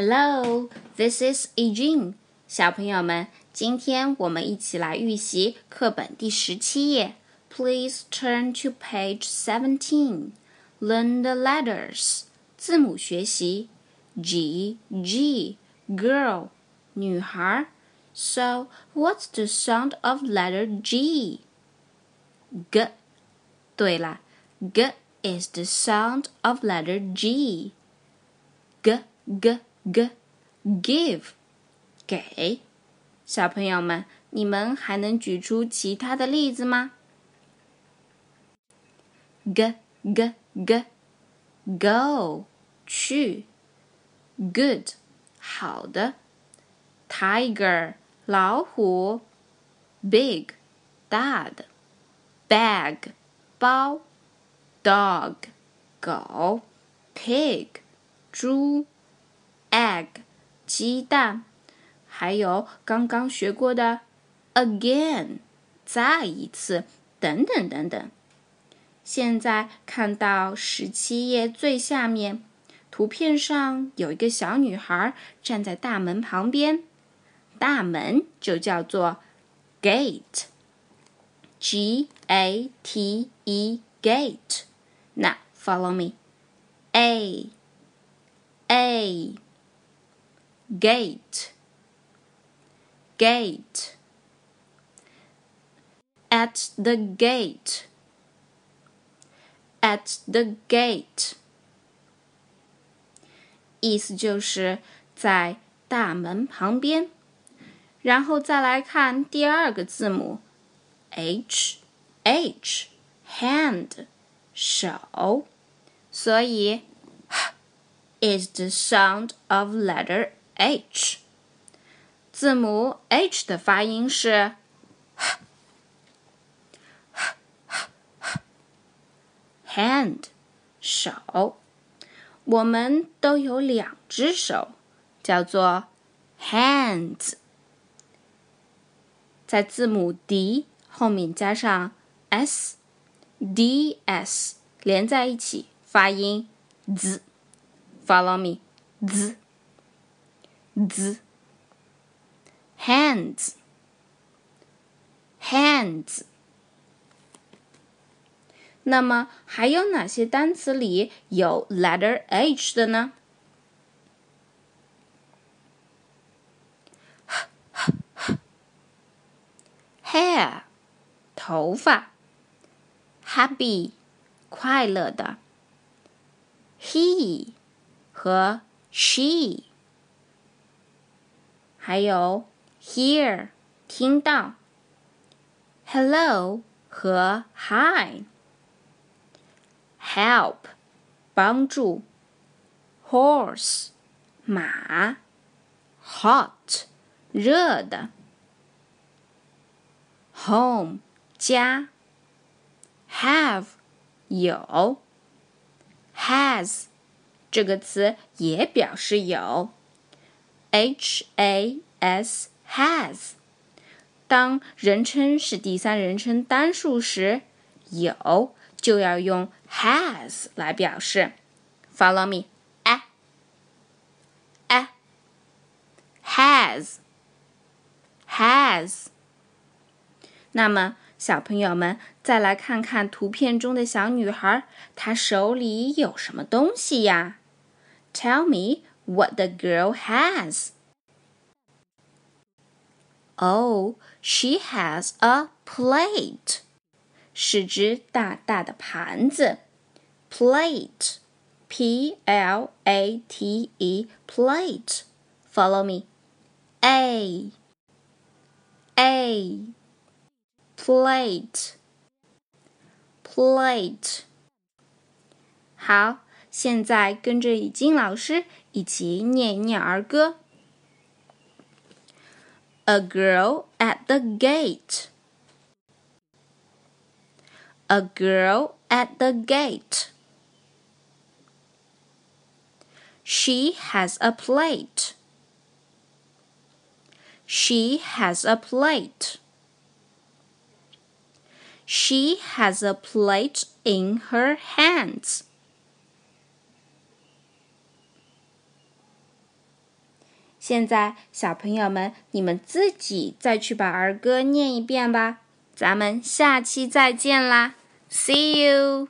Hello, this is Yujing。小朋友们，今天我们一起来预习课本第十七页。Please turn to page seventeen. Learn the letters. letters，字母学习。G G girl girl，女孩。So what's the sound of letter G? G G。对了，G is the sound of letter G. G G。G give 给小朋友们，你们还能举出其他的例子吗？g g g go 去，good 好的，tiger 老虎，big 大的，bag 包，dog 狗，pig 猪。Egg 鸡蛋，还有刚刚学过的 again 再一次等等等等。现在看到十七页最下面，图片上有一个小女孩站在大门旁边，大门就叫做 gate，G A T E gate。那 follow me，A A。gate gate at the gate at the gate 意思就是在大门旁边，然后再来看第二个字母 h h hand 手，所以 is the sound of letter h，字母 h 的发音是 hand，手。我们都有两只手，叫做 hands。在字母 d 后面加上 s，d s 连在一起发音 z。Follow me z。z hands hands。那么还有哪些单词里有 letter h 的呢？hair 头发，happy 快乐的，he 和 she。 还有 hear 听到，hello 和 hi，help 帮助，horse 马，hot 热的，home 家，have 有，has 这个词也表示有。H A S has，当人称是第三人称单数时，有就要用 has 来表示。Follow me，哎哎，has，has。那么，小朋友们再来看看图片中的小女孩，她手里有什么东西呀？Tell me。 what the girl has. Oh, she has a plate. 是只大大的盘子，plate, P L A T E, plate. Follow me. A, A, plate, plate. 好，现在跟着已经老师 一起念一念儿歌。A girl at the gate. A girl at the gate. She has a plate. She has a plate. She has a plate in her hands. 现在，小朋友们，你们自己再去把儿歌念一遍吧。咱们下期再见啦，See you。